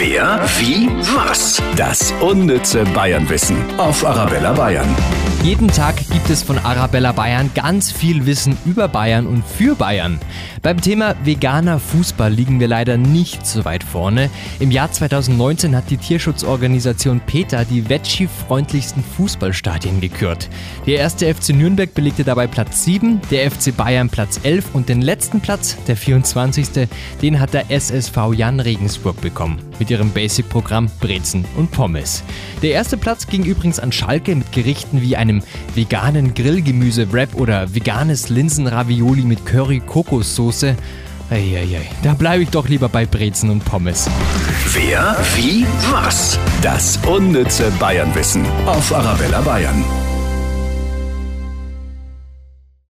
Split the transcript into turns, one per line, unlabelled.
Wer, wie, was? Das unnütze Bayernwissen auf Arabella Bayern.
Jeden Tag gibt es von Arabella Bayern ganz viel Wissen über Bayern und für Bayern. Beim Thema veganer Fußball liegen wir leider nicht so weit vorne. Im Jahr 2019 hat die Tierschutzorganisation PETA die Veggie-freundlichsten Fußballstadien gekürt. Der erste FC Nürnberg belegte dabei Platz 7, der FC Bayern Platz 11 und den letzten Platz, der 24., den hat der SSV Jan Regensburg bekommen. Mit ihrem Basic-Programm Brezen und Pommes. Der erste Platz ging übrigens an Schalke mit Gerichten wie einem veganen Grillgemüse-Wrap oder veganes Linsen-Ravioli mit Curry-Kokossoße. Eieiei, da bleibe ich doch lieber bei Brezen und Pommes.
Wer, wie, was? Das unnütze Bayernwissen auf Arabella Bayern.